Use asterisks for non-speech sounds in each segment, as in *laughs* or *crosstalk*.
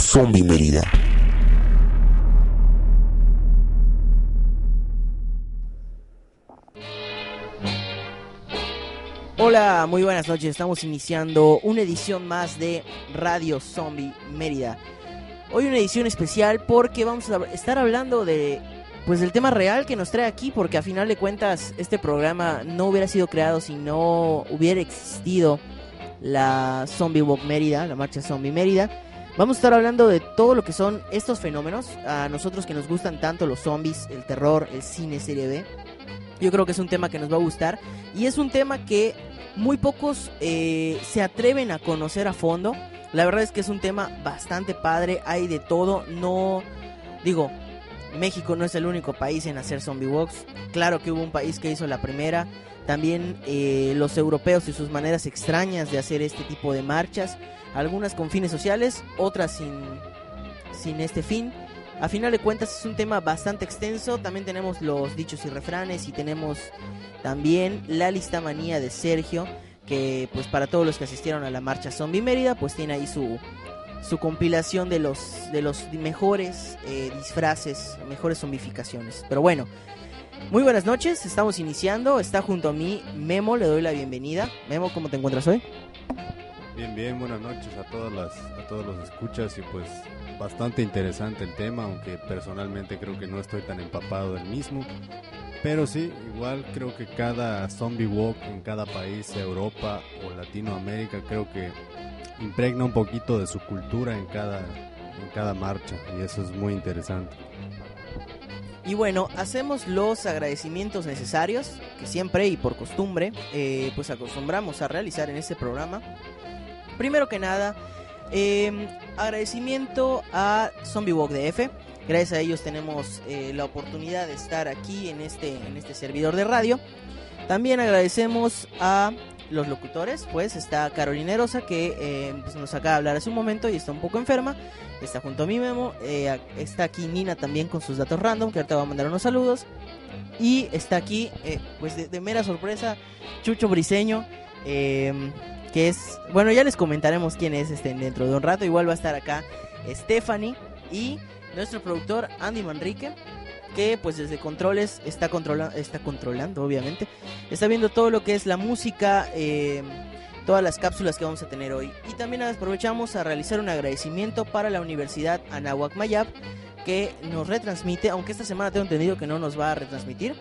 Zombie Mérida. Hola, muy buenas noches. Estamos iniciando una edición más de Radio Zombie Mérida. Hoy una edición especial porque vamos a estar hablando de pues del tema real que nos trae aquí porque a final de cuentas este programa no hubiera sido creado si no hubiera existido la Zombie Walk Mérida, la marcha Zombie Mérida. Vamos a estar hablando de todo lo que son estos fenómenos, a nosotros que nos gustan tanto los zombies, el terror, el cine, serie B. Yo creo que es un tema que nos va a gustar y es un tema que muy pocos eh, se atreven a conocer a fondo. La verdad es que es un tema bastante padre, hay de todo, no digo, México no es el único país en hacer zombie walks, claro que hubo un país que hizo la primera, también eh, los europeos y sus maneras extrañas de hacer este tipo de marchas, algunas con fines sociales, otras sin, sin este fin. A final de cuentas es un tema bastante extenso, también tenemos los dichos y refranes y tenemos también la lista manía de Sergio, que pues para todos los que asistieron a la marcha Zombie Mérida, pues tiene ahí su, su compilación de los, de los mejores eh, disfraces, mejores zombificaciones. Pero bueno, muy buenas noches, estamos iniciando, está junto a mí Memo, le doy la bienvenida. Memo, ¿cómo te encuentras hoy? Bien, bien, buenas noches a todas las, a todos los escuchas y pues bastante interesante el tema, aunque personalmente creo que no estoy tan empapado del mismo. Pero sí, igual creo que cada zombie walk en cada país, Europa o Latinoamérica, creo que impregna un poquito de su cultura en cada, en cada marcha y eso es muy interesante. Y bueno, hacemos los agradecimientos necesarios que siempre y por costumbre eh, pues acostumbramos a realizar en este programa. Primero que nada, eh, agradecimiento a Zombie Walk DF. Gracias a ellos tenemos eh, la oportunidad de estar aquí en este, en este servidor de radio. También agradecemos a los locutores, pues está Carolina Rosa que eh, pues, nos acaba de hablar hace un momento y está un poco enferma. Está junto a mi Memo. Eh, está aquí Nina también con sus datos random, que ahorita va a mandar unos saludos. Y está aquí, eh, pues de, de, mera sorpresa, Chucho Briseño. que es, bueno, ya les comentaremos quién es este dentro de un rato. Igual va a estar acá Stephanie y nuestro productor Andy Manrique que pues desde controles está, controla está controlando, obviamente. Está viendo todo lo que es la música, eh, todas las cápsulas que vamos a tener hoy. Y también aprovechamos a realizar un agradecimiento para la Universidad Anahuac Mayab, que nos retransmite, aunque esta semana tengo entendido que no nos va a retransmitir,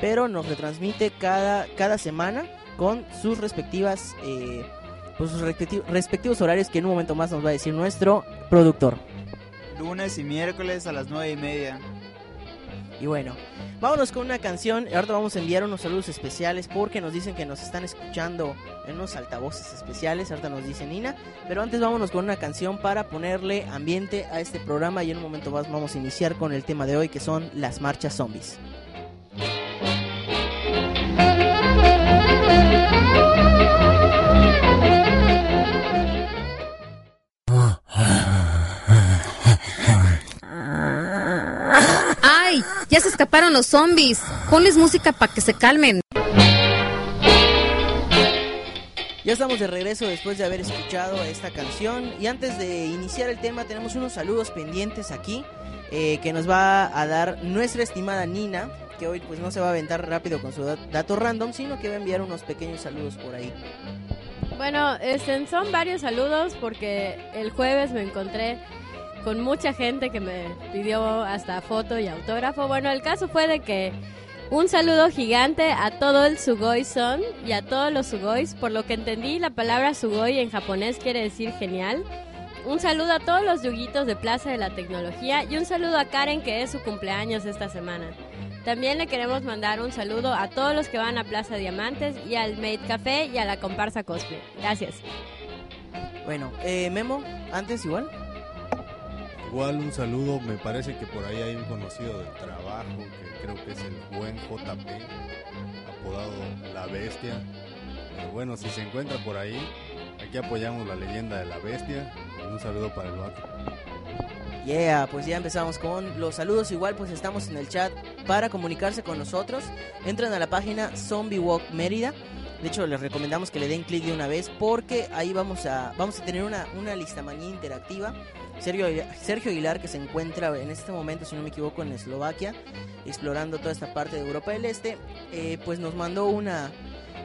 pero nos retransmite cada, cada semana con sus respectivas... Eh, pues sus respectivos horarios que en un momento más nos va a decir nuestro productor. Lunes y miércoles a las nueve y media. Y bueno, vámonos con una canción. Ahorita vamos a enviar unos saludos especiales porque nos dicen que nos están escuchando en unos altavoces especiales. Ahorita nos dice Nina. Pero antes vámonos con una canción para ponerle ambiente a este programa. Y en un momento más vamos a iniciar con el tema de hoy que son las marchas zombies. *laughs* Ya se escaparon los zombies. Ponles música para que se calmen. Ya estamos de regreso después de haber escuchado esta canción. Y antes de iniciar el tema, tenemos unos saludos pendientes aquí. Eh, que nos va a dar nuestra estimada Nina. Que hoy pues no se va a aventar rápido con su dato random, sino que va a enviar unos pequeños saludos por ahí. Bueno, este, son varios saludos porque el jueves me encontré con mucha gente que me pidió hasta foto y autógrafo. Bueno, el caso fue de que un saludo gigante a todo el Sugoi Son y a todos los Sugois. Por lo que entendí, la palabra Sugoi en japonés quiere decir genial. Un saludo a todos los yuguitos de Plaza de la Tecnología y un saludo a Karen que es su cumpleaños esta semana. También le queremos mandar un saludo a todos los que van a Plaza Diamantes y al Made Café y a la comparsa Cosplay. Gracias. Bueno, eh, Memo, antes igual. Igual un saludo, me parece que por ahí hay un conocido del trabajo que creo que es el buen JP, apodado La Bestia. Pero bueno, si se encuentra por ahí, aquí apoyamos la leyenda de la bestia. Y un saludo para el vato. Yeah, pues ya empezamos con los saludos. Igual pues estamos en el chat para comunicarse con nosotros. Entran a la página Zombie Walk Mérida. De hecho, les recomendamos que le den clic de una vez porque ahí vamos a, vamos a tener una, una lista manía interactiva Sergio, Sergio Aguilar, que se encuentra en este momento, si no me equivoco, en Eslovaquia, explorando toda esta parte de Europa del Este, eh, pues nos mandó una,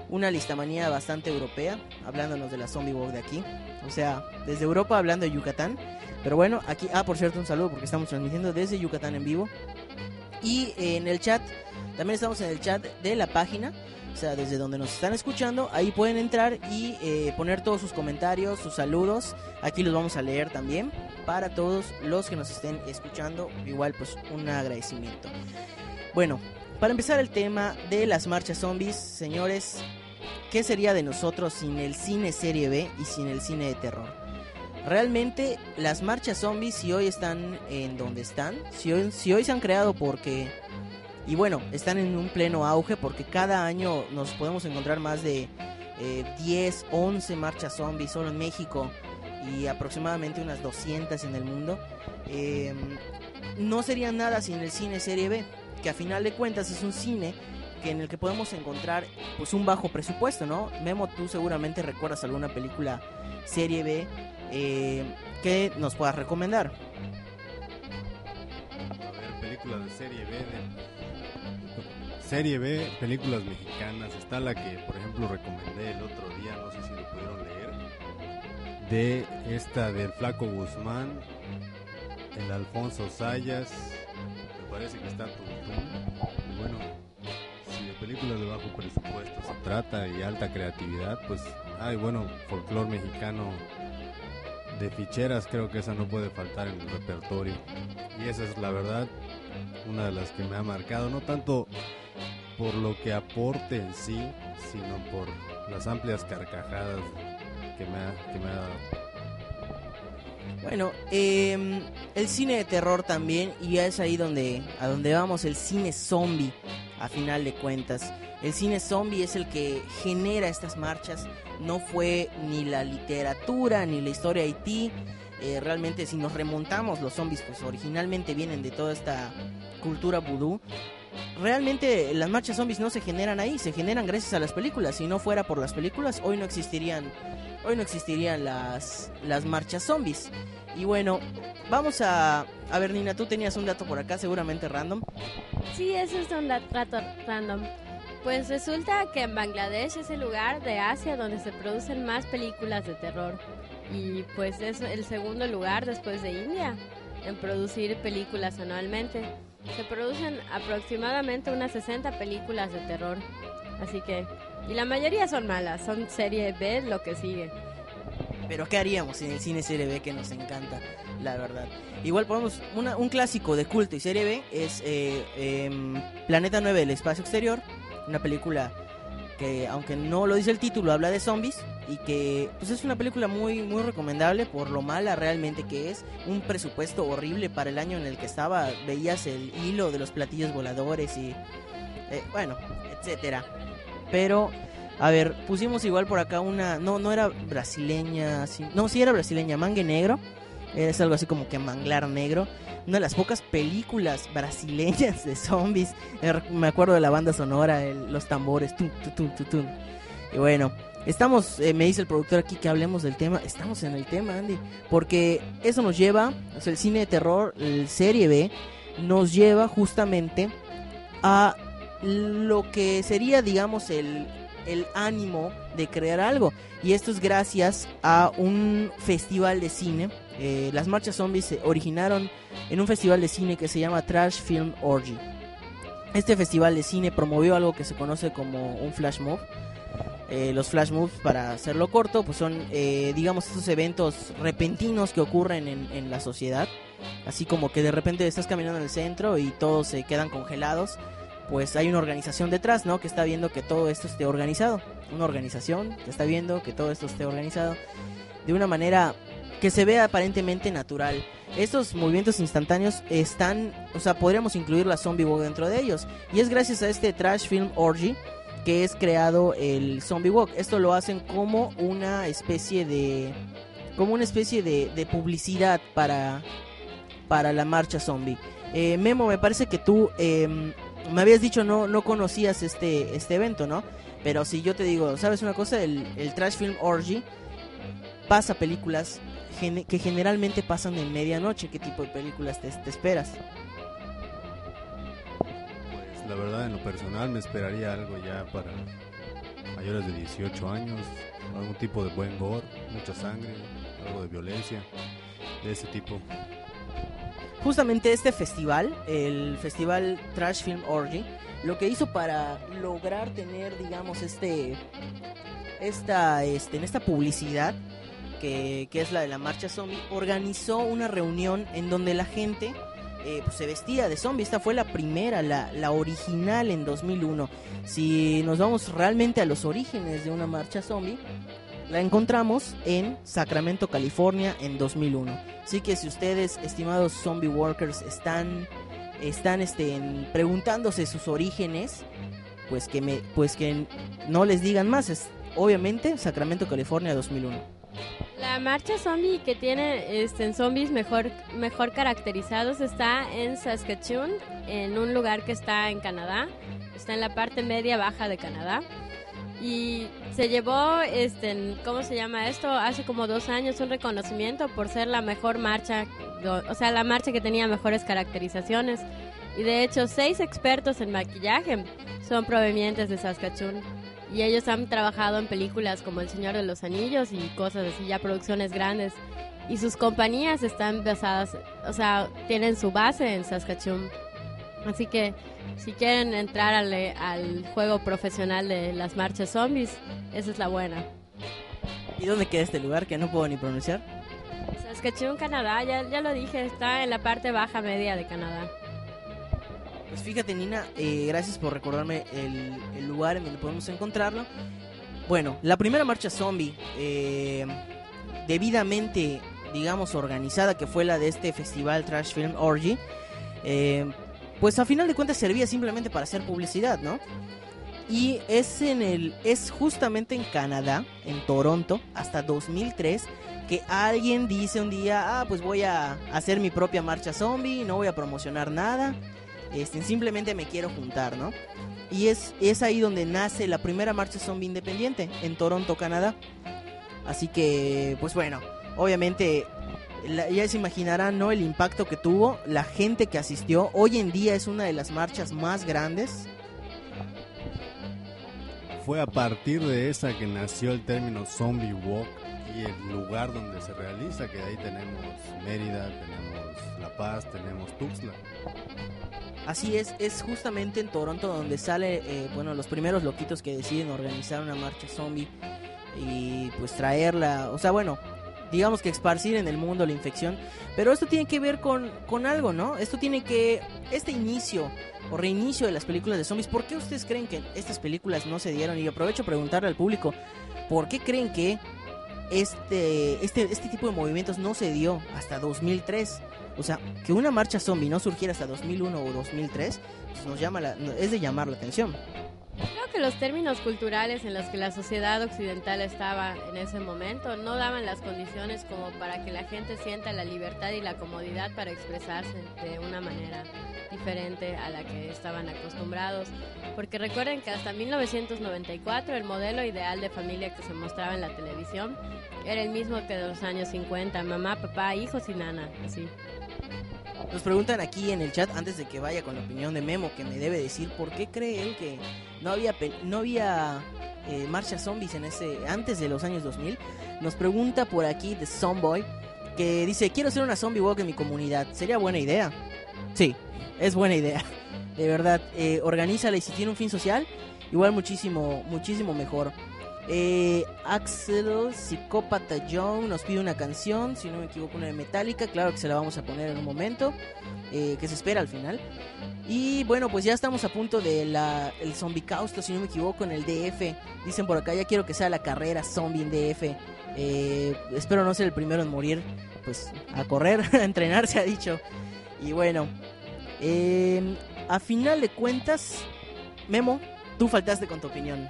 una listamanía bastante europea, hablándonos de la Zombie Walk de aquí. O sea, desde Europa hablando de Yucatán. Pero bueno, aquí, ah, por cierto, un saludo porque estamos transmitiendo desde Yucatán en vivo. Y en el chat, también estamos en el chat de la página, sea, desde donde nos están escuchando, ahí pueden entrar y eh, poner todos sus comentarios, sus saludos. Aquí los vamos a leer también para todos los que nos estén escuchando. Igual, pues un agradecimiento. Bueno, para empezar el tema de las marchas zombies, señores, ¿qué sería de nosotros sin el cine serie B y sin el cine de terror? Realmente las marchas zombies si hoy están en donde están, si hoy, si hoy se han creado porque... Y bueno, están en un pleno auge porque cada año nos podemos encontrar más de eh, 10, 11 marchas zombies solo en México y aproximadamente unas 200 en el mundo. Eh, no sería nada sin el cine serie B, que a final de cuentas es un cine que en el que podemos encontrar pues un bajo presupuesto, ¿no? Memo, tú seguramente recuerdas alguna película serie B eh, que nos puedas recomendar. A ver, películas de serie B. de- Serie B, películas mexicanas. Está la que, por ejemplo, recomendé el otro día, no sé si lo pudieron leer. De esta del Flaco Guzmán, el Alfonso Sayas. Me parece que está Tuntún. Bueno, si de películas de bajo presupuesto se trata y alta creatividad, pues hay bueno, folclore mexicano de ficheras, creo que esa no puede faltar en el repertorio. Y esa es la verdad, una de las que me ha marcado, no tanto por lo que aporte en sí, sino por las amplias carcajadas que me ha, que me ha dado. Bueno, eh, el cine de terror también, y es ahí donde, a donde vamos, el cine zombie, a final de cuentas. El cine zombie es el que genera estas marchas, no fue ni la literatura ni la historia de Haití. Eh, realmente si nos remontamos, los zombies pues originalmente vienen de toda esta cultura vudú. Realmente las marchas zombies no se generan ahí, se generan gracias a las películas. Si no fuera por las películas, hoy no existirían, hoy no existirían las, las marchas zombies. Y bueno, vamos a... A ver, Nina, tú tenías un dato por acá, seguramente random. Sí, eso es un dat- dato random. Pues resulta que en Bangladesh es el lugar de Asia donde se producen más películas de terror. Y pues es el segundo lugar después de India en producir películas anualmente. Se producen aproximadamente unas 60 películas de terror. Así que... Y la mayoría son malas, son serie B lo que sigue. Pero ¿qué haríamos en el cine serie B que nos encanta, la verdad? Igual podemos, una- un clásico de culto y serie B es eh, em, Planeta 9 del espacio exterior, una película que aunque no lo dice el título habla de zombies y que pues es una película muy muy recomendable por lo mala realmente que es, un presupuesto horrible para el año en el que estaba, veías el hilo de los platillos voladores y eh, bueno, etcétera. Pero a ver, pusimos igual por acá una. No, no era brasileña. no, sí era brasileña. Mangue Negro. Es algo así como que Manglar Negro. Una de las pocas películas brasileñas de zombies. Eh, Me acuerdo de la banda sonora, el- los tambores. Tun, tun, tun. Y bueno, estamos. eh, me dice el productor aquí que hablemos del tema. Estamos en el tema, Andy. Porque eso nos lleva. O sea, el cine de terror, el serie B, nos lleva justamente a lo que sería, digamos, el, el ánimo de crear algo. Y esto es gracias a un festival de cine. Eh, las marchas zombies se originaron en un festival de cine que se llama Trash Film Orgy. Este festival de cine promovió algo que se conoce como un flash mob. Eh, los flash moves, para hacerlo corto, pues son, eh, digamos, estos eventos repentinos que ocurren en, en la sociedad. Así como que de repente estás caminando en el centro y todos se quedan congelados pues hay una organización detrás, ¿no? Que está viendo que todo esto esté organizado. Una organización que está viendo que todo esto esté organizado de una manera que se vea aparentemente natural. Estos movimientos instantáneos están, o sea, podríamos incluir la zombie walk dentro de ellos. Y es gracias a este Trash Film Orgy que es creado el zombie walk. Esto lo hacen como una especie de, como una especie de, publicidad para, para la marcha zombie. Eh, Memo, me parece que tú em, me habías dicho no no conocías este este evento, ¿no? Pero si yo te digo, ¿sabes una cosa? El Trash Film Orgy pasa películas gene- que generalmente pasan en medianoche. ¿Qué tipo de películas te, te esperas? Pues la verdad, en lo personal, me esperaría algo ya para mayores de 18 años, algún tipo de buen gore, mucha sangre, algo de violencia, de ese tipo. Justamente este festival, el festival Trash Film Orgy, lo que hizo para lograr tener, digamos, este, esta, este, en esta publicidad que, es la de la marcha zombie, organizó una reunión en donde la gente eh, pues, se vestía de zombie. Esta fue la primera, la, la original en 2001. Si nos vamos realmente a los orígenes de una marcha zombie, la encontramos en Sacramento, California, en 2001. Así que si ustedes, estimados zombie workers, están, están este, preguntándose sus orígenes, pues que, me, pues que no les digan más. Es obviamente Sacramento, California, 2001. La marcha zombie que tiene este, zombies mejor, mejor caracterizados está en Saskatchewan, en un lugar que está en Canadá. Está en la parte media baja de Canadá. Y se llevó, este, ¿cómo se llama esto? Hace como dos años un reconocimiento por ser la mejor marcha, o sea, la marcha que tenía mejores caracterizaciones. Y de hecho, seis expertos en maquillaje son provenientes de Saskatchewan. Y ellos han trabajado en películas como El Señor de los Anillos y cosas así, ya producciones grandes. Y sus compañías están basadas, o sea, tienen su base en Saskatchewan. Así que si quieren entrar al, al juego profesional de las marchas zombies, esa es la buena. ¿Y dónde queda este lugar que no puedo ni pronunciar? Saskatchewan, Canadá, ya, ya lo dije, está en la parte baja media de Canadá. Pues fíjate, Nina, eh, gracias por recordarme el, lugar en donde podemos encontrarlo. Bueno, la primera marcha zombie, eh, debidamente, digamos, organizada, que fue la de este festival Trash Film Orgy, eh, pues a final de cuentas servía simplemente para hacer publicidad, ¿no? Y es en el, es justamente en Canadá, en Toronto, hasta 2003, que alguien dice un día, ah, pues voy a hacer mi propia marcha zombie, no voy a promocionar nada. Este, simplemente me quiero juntar, ¿no? Y es, es ahí donde nace la primera marcha zombie independiente, en Toronto, Canadá. Así que, pues bueno, obviamente ya se imaginarán, ¿no? El impacto que tuvo, la gente que asistió. Hoy en día es una de las marchas más grandes. Fue a partir de esa que nació el término zombie walk y el lugar donde se realiza, que ahí tenemos Mérida, tenemos La Paz, tenemos Tuxtla. Así es, es justamente en Toronto donde sale, eh, bueno, los primeros loquitos que deciden organizar una marcha zombie y pues traerla, o sea, bueno, digamos que esparcir en el mundo la infección, pero esto tiene que ver con, con algo, ¿no? Esto tiene que, este inicio o reinicio de las películas de zombies, ¿por qué ustedes creen que estas películas no se dieron? Y aprovecho a preguntarle al público, ¿por qué creen que este, este, este tipo de movimientos no se dio hasta 2003? O sea, que una marcha zombie no surgiera hasta 2001 o 2003, pues nos llama la, es de llamar la atención. Creo que los términos culturales en los que la sociedad occidental estaba en ese momento no daban las condiciones como para que la gente sienta la libertad y la comodidad para expresarse de una manera diferente a la que estaban acostumbrados. Porque recuerden que hasta 1994 el modelo ideal de familia que se mostraba en la televisión era el mismo que de los años 50, mamá, papá, hijos y nana, así. Nos preguntan aquí en el chat, antes de que vaya con la opinión de Memo, que me debe decir por qué cree él que no había, no había eh, marchas zombies en ese, antes de los años 2000. Nos pregunta por aquí de Zomboy, que dice, quiero hacer una zombie walk en mi comunidad. ¿Sería buena idea? Sí, es buena idea. *laughs* De verdad, eh, organízala y si tiene un fin social, igual muchísimo, muchísimo mejor. Eh, Axel Psicópata Young nos pide una canción, si no me equivoco, una de Metallica. Claro que se la vamos a poner en un momento, eh, que se espera al final. Y bueno, pues ya estamos a punto del el zombie causto, si no me equivoco, en el DF. Dicen por acá, ya quiero que sea la carrera zombie en DF. Eh, espero no ser el primero en morir, pues a correr, *laughs* a entrenar, se ha dicho. Y bueno, eh, a final de cuentas, Memo, tú faltaste con tu opinión.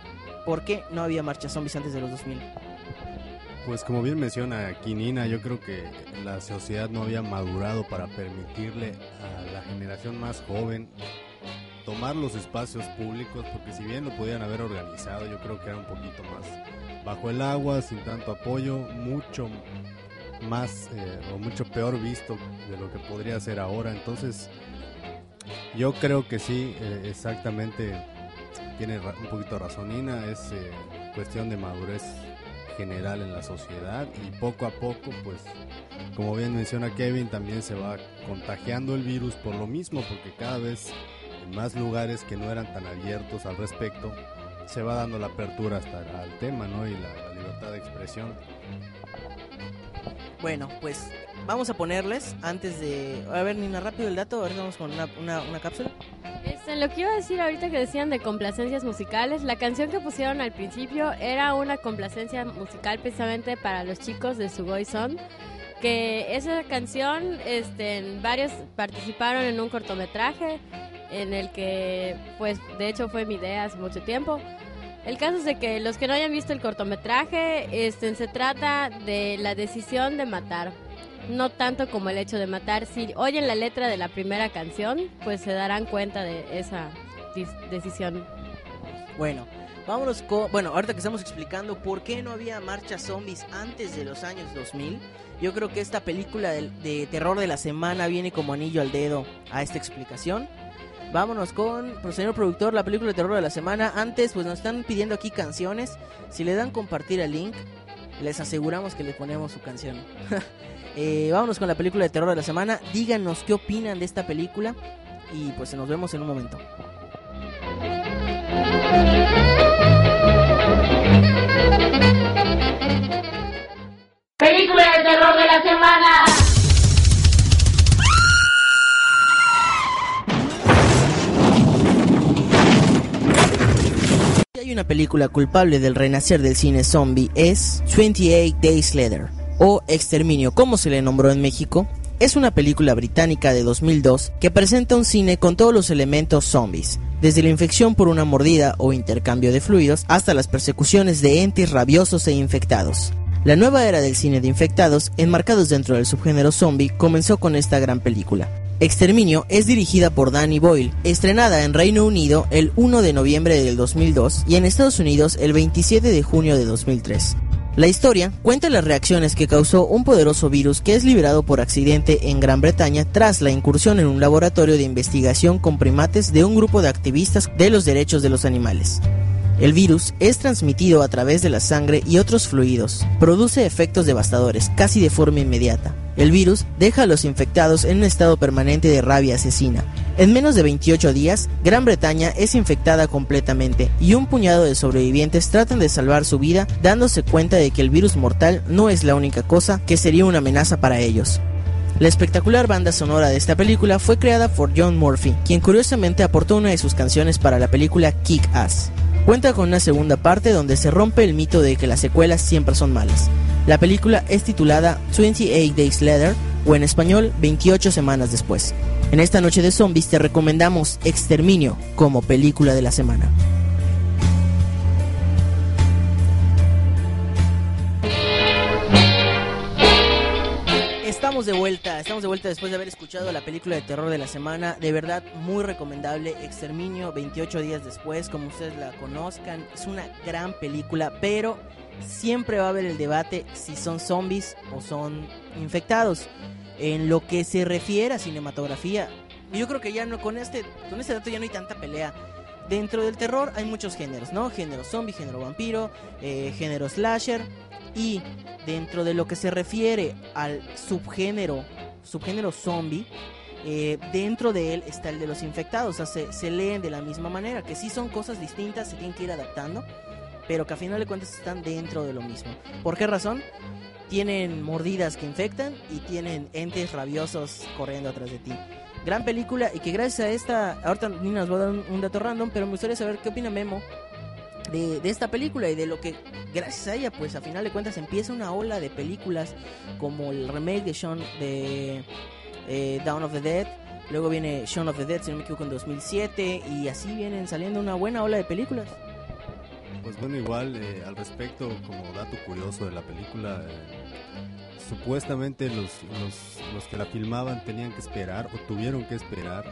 ¿Por qué no había marchas zombies antes de los 2000? Pues como bien menciona aquí Nina, yo creo que la sociedad no había madurado para permitirle a la generación más joven tomar los espacios públicos, porque si bien lo podían haber organizado, yo creo que era un poquito más bajo el agua, sin tanto apoyo, mucho más eh, o mucho peor visto de lo que podría ser ahora. Entonces, yo creo que sí, eh, exactamente, tiene un poquito razonina, es eh, cuestión de madurez general en la sociedad y poco a poco, pues, como bien menciona Kevin, también se va contagiando el virus por lo mismo, porque cada vez en más lugares que no eran tan abiertos al respecto, se va dando la apertura hasta al tema, ¿no? Y la, libertad de expresión. Bueno, pues vamos a ponerles antes de... A ver, Nina, rápido el dato, a ver, vamos con una, una cápsula. Este, lo que iba a decir ahorita que decían de complacencias musicales, la canción que pusieron al principio era una complacencia musical precisamente para los chicos de Sugoi Son, que esa canción, este, varios participaron en un cortometraje en el que, pues, de hecho fue mi idea hace mucho tiempo. El caso es de que los que no hayan visto el cortometraje, este, se trata de la decisión de matar. No tanto como el hecho de matar. Si oyen la letra de la primera canción, pues se darán cuenta de esa decisión. Bueno, vámonos con... Bueno, ahorita que estamos explicando por qué no había marchas zombies antes de los años 2000, yo creo que esta película de, de terror de la semana viene como anillo al dedo a esta explicación. Vámonos con, señor productor, la película de terror de la semana. Antes, pues nos están pidiendo aquí canciones. Si le dan compartir el link, les aseguramos que le ponemos su canción. *laughs* Eh, vámonos con la película de terror de la semana. Díganos qué opinan de esta película. Y pues nos vemos en un momento. Película de terror de la semana. Si hay una película culpable del renacer del cine zombie es 28 Days Later o Exterminio como se le nombró en México. Es una película británica de 2002 que presenta un cine con todos los elementos zombies, desde la infección por una mordida o intercambio de fluidos hasta las persecuciones de entes rabiosos e infectados. La nueva era del cine de infectados, enmarcados dentro del subgénero zombie, comenzó con esta gran película. Exterminio es dirigida por Danny Boyle, estrenada en Reino Unido el 1 de noviembre del 2002 y en Estados Unidos el 27 de junio de 2003. La historia cuenta las reacciones que causó un poderoso virus que es liberado por accidente en Gran Bretaña tras la incursión en un laboratorio de investigación con primates de un grupo de activistas de los derechos de los animales. El virus es transmitido a través de la sangre y otros fluidos. Produce efectos devastadores casi de forma inmediata. El virus deja a los infectados en un estado permanente de rabia asesina. En menos de 28 días, Gran Bretaña es infectada completamente y un puñado de sobrevivientes tratan de salvar su vida dándose cuenta de que el virus mortal no es la única cosa que sería una amenaza para ellos. La espectacular banda sonora de esta película fue creada por John Murphy, quien curiosamente aportó una de sus canciones para la película Kick Ass. Cuenta con una segunda parte donde se rompe el mito de que las secuelas siempre son malas. La película es titulada 28 Days Later o en español 28 semanas después. En esta noche de zombies te recomendamos Exterminio como película de la semana. Estamos de vuelta, estamos de vuelta después de haber escuchado la película de terror de la semana. De verdad, muy recomendable. Exterminio, 28 días después, como ustedes la conozcan. Es una gran película, pero siempre va a haber el debate si son zombies o son infectados. En lo que se refiere a cinematografía, yo creo que ya no con este, con este dato ya no hay tanta pelea. Dentro del terror hay muchos géneros, ¿no? Género zombie, género vampiro, eh, género slasher. Y dentro de lo que se refiere al subgénero, subgénero zombie, eh, dentro de él está el de los infectados. O sea, se, se leen de la misma manera, que sí son cosas distintas, se tienen que ir adaptando, pero que a final de cuentas están dentro de lo mismo. ¿Por qué razón? Tienen mordidas que infectan y tienen entes rabiosos corriendo atrás de ti. Gran película y que gracias a esta, ahorita Nina nos va a dar un, dato random, pero me gustaría saber qué opina Memo de, de, esta película y de lo que gracias a ella pues a final de cuentas empieza una ola de películas como el remake de Shaun de eh, Dawn of the Dead luego viene Shaun of the Dead si no me equivoco en 2007 y así vienen saliendo una buena ola de películas pues bueno igual eh, al respecto como dato curioso de la película eh, supuestamente los, los, los que la filmaban tenían que esperar o tuvieron que esperar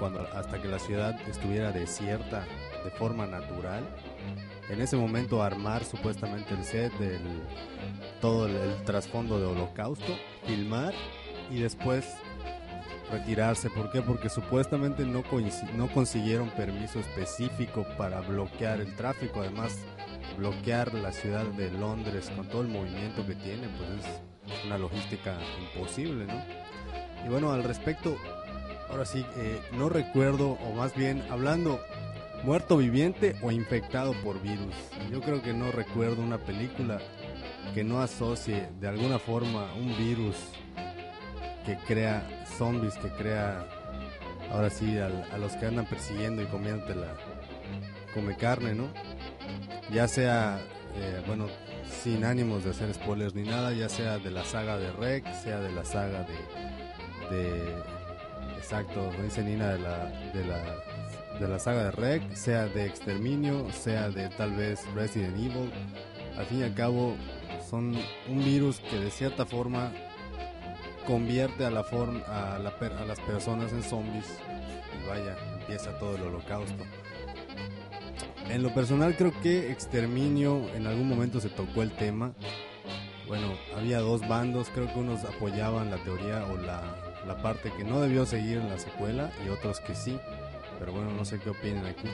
cuando hasta que la ciudad estuviera desierta de forma natural. En ese momento armar supuestamente el set, del, todo el, el trasfondo de holocausto, filmar y después retirarse. ¿Por qué? Porque supuestamente no, no consiguieron permiso específico para bloquear el tráfico. Además, bloquear la ciudad de Londres con todo el movimiento que tiene, pues es una logística imposible, ¿no? Y bueno, al respecto, ahora sí, eh, no recuerdo, o más bien hablando, muerto viviente o infectado por virus. Yo creo que no recuerdo una película que no asocie de alguna forma un virus que crea zombies, que crea ahora sí a, los que andan persiguiendo y comiéndote come carne, ¿no? Ya sea, eh, bueno, sin ánimos de hacer spoilers ni nada, ya sea de la saga de Rec, sea de la saga de, de exacto, dice Nina, de la, de la, de la saga de Rec, sea de Exterminio, sea de tal vez Resident Evil, al fin y al cabo son un virus que de cierta forma convierte a, la forma, a, la las personas en zombies y vaya, empieza todo el holocausto. En lo personal creo que Exterminio en algún momento se tocó el tema. Bueno, había dos bandos, creo que unos apoyaban la teoría o la, la parte que no debió seguir en la secuela y otros que sí. Pero bueno, no sé qué opinen aquí.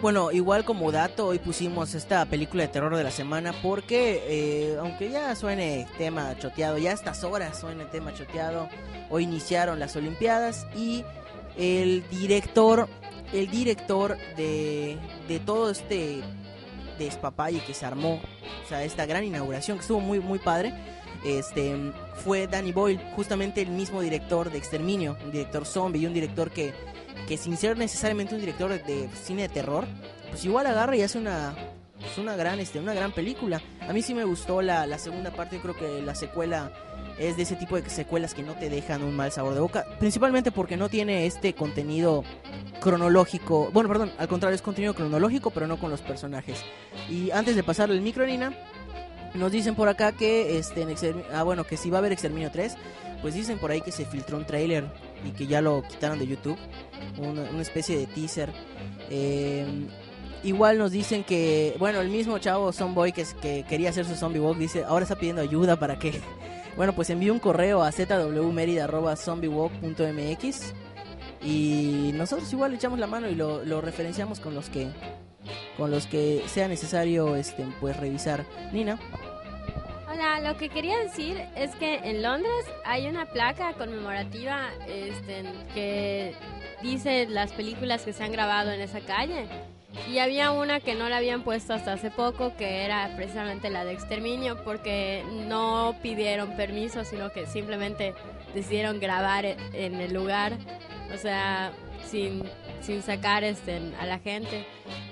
Bueno, igual como dato, hoy pusimos esta película de terror de la semana porque, eh, aunque ya suene tema choteado, ya a estas horas suene tema choteado, hoy iniciaron las Olimpiadas y el director, el director de, de todo este despapalle que se armó, o sea, esta gran inauguración que estuvo muy, muy padre, este, fue Danny Boyle, justamente el mismo director de Exterminio, un director zombie y un director que que sin ser necesariamente un director de, cine de terror, pues igual agarra y hace una pues una gran este una gran película. A mí sí me gustó la, la segunda parte, yo creo que la secuela es de ese tipo de secuelas que no te dejan un mal sabor de boca, principalmente porque no tiene este contenido cronológico. Bueno, perdón, al contrario, es contenido cronológico, pero no con los personajes. Y antes de pasarle el micro, Nina, nos dicen por acá que este en ah bueno, que si va a haber Exterminio 3, pues dicen por ahí que se filtró un tráiler y que ya lo quitaron de YouTube, una, una especie de teaser. Eh, igual nos dicen que, bueno, el mismo chavo Zomboy que, que quería hacer su zombie walk dice, ahora está pidiendo ayuda para que, *laughs* bueno, pues envíe un correo a zwmerida@zombiewalk.mx y nosotros igual echamos la mano y lo referenciamos con los que con los que sea necesario este pues revisar. Nina. Hola, lo que quería decir es que en Londres hay una placa conmemorativa este, que dice las películas que se han grabado en esa calle. Y había una que no la habían puesto hasta hace poco, que era precisamente la de exterminio, porque no pidieron permiso, sino que simplemente decidieron grabar en el lugar, o sea, sin, sin sacar este, a la gente.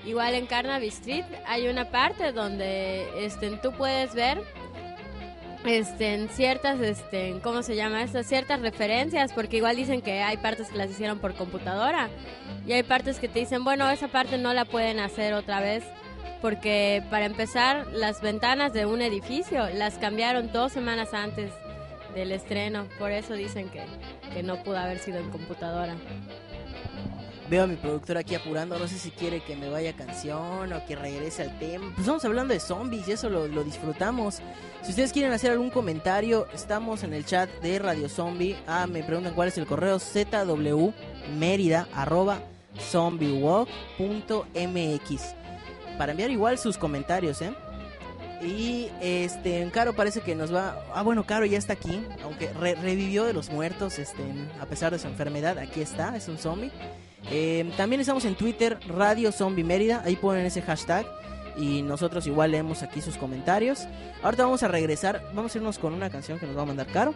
Igual en Carnaby Street hay una parte donde este, tú puedes ver este, ciertas, este, ¿cómo se llama esto? Ciertas referencias, porque igual dicen que hay partes que las hicieron por computadora y hay partes que te dicen, bueno, esa parte no la pueden hacer otra vez, porque para empezar, las ventanas de un edificio las cambiaron dos semanas antes del estreno, por eso dicen que, que no pudo haber sido en computadora. Veo a mi productor aquí apurando, no sé si quiere que me vaya canción o que regrese al tema. Pues estamos hablando de zombies y eso lo, lo disfrutamos. Si ustedes quieren hacer algún comentario, estamos en el chat de Radio Zombie. Ah, me preguntan cuál es el correo zwmerida arroba zombiewalk.mx para enviar igual sus comentarios, ¿eh? Y este, Caro parece que nos va. Ah, bueno, Caro ya está aquí, aunque re- revivió de los muertos, este, a pesar de su enfermedad. Aquí está, es un zombie. Eh, también estamos en Twitter, Radio Zombie Mérida. Ahí ponen ese hashtag. Y nosotros igual leemos aquí sus comentarios. Ahorita vamos a regresar. Vamos a irnos con una canción que nos va a mandar Caro.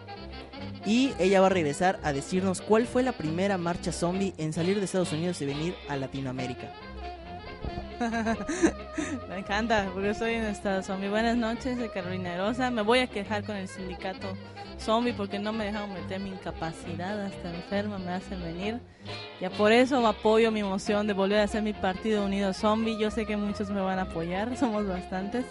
Y ella va a regresar a decirnos cuál fue la primera marcha zombie en salir de Estados Unidos y venir a Latinoamérica. *laughs* Me encanta, porque soy en esta zombie. Buenas noches, soy Carolina Rosa. Me voy a quejar con el sindicato zombie porque no me dejaron meter mi incapacidad hasta enferma, me hacen venir. Ya por eso apoyo mi emoción de volver a hacer mi partido unido zombie. Yo sé que muchos me van a apoyar, *laughs* somos bastantes.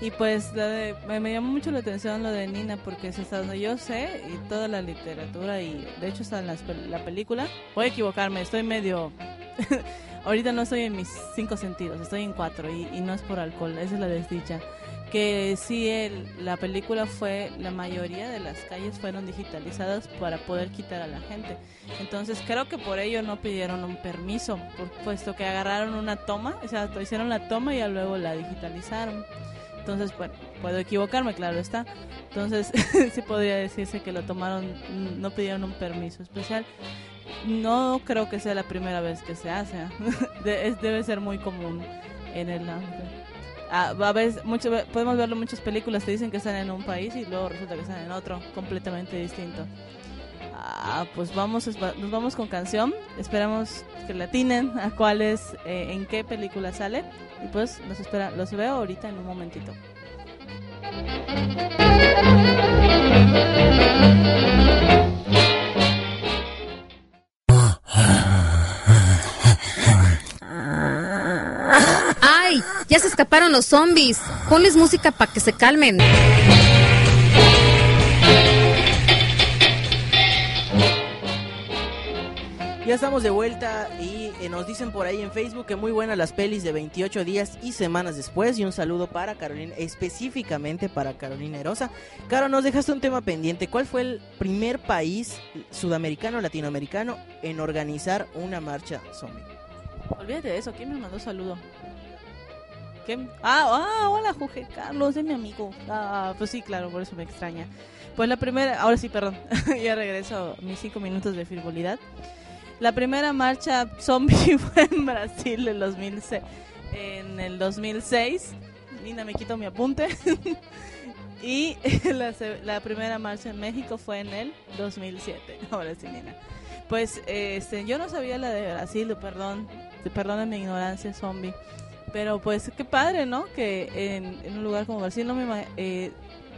Y pues de- me, me llamó mucho la atención lo de Nina porque es hasta donde yo sé y toda la literatura y de hecho está en pel- la película. Voy a equivocarme, estoy medio *laughs* ahorita no estoy en mis cinco sentidos, estoy en cuatro y, y no es por alcohol, esa es la desdicha. Que sí, el, la película fue, la mayoría de las calles fueron digitalizadas para poder quitar a la gente. Entonces creo que por ello no pidieron un permiso, por, puesto que agarraron una toma, o sea, hicieron la toma y ya luego la digitalizaron. Entonces, bueno, puedo equivocarme, claro está. Entonces, *laughs* sí podría decirse que lo tomaron, no pidieron un permiso especial. No creo que sea la primera vez que se hace. *laughs* De- es- debe ser muy común en el Ah, a veces mucho, podemos verlo en muchas películas te dicen que están en un país y luego resulta que están en otro completamente distinto. Ah, pues vamos, nos vamos con canción. Esperamos que la atinen a cuál es, eh, en qué película sale. Y pues los, espera, los veo ahorita en un momentito. Ya se escaparon los zombies. Ponles música para que se calmen. Ya estamos de vuelta y eh, nos dicen por ahí en Facebook que muy buenas las pelis de 28 días y semanas después. Y un saludo para Carolina, específicamente para Carolina Herosa. Caro, nos dejaste un tema pendiente. ¿Cuál fue el primer país sudamericano, latinoamericano en organizar una marcha zombie? Olvídate de eso. ¿Quién me mandó saludo? ¿Quién? Ah, ah, hola, Jorge Carlos, es mi amigo. Ah, pues sí, claro, por eso me extraña. Pues la primera, ahora sí, perdón, *laughs* ya regreso a mis cinco minutos de frivolidad. La primera marcha zombie *laughs* fue en Brasil en, 2006, en el 2006. Nina, me quito mi apunte. *laughs* y la, la primera marcha en México fue en el 2007. Ahora sí, Nina. Pues este, yo no sabía la de Brasil, perdón, perdón mi ignorancia zombie. Pero pues qué padre, ¿no? Que en, un lugar como Brasil, eh,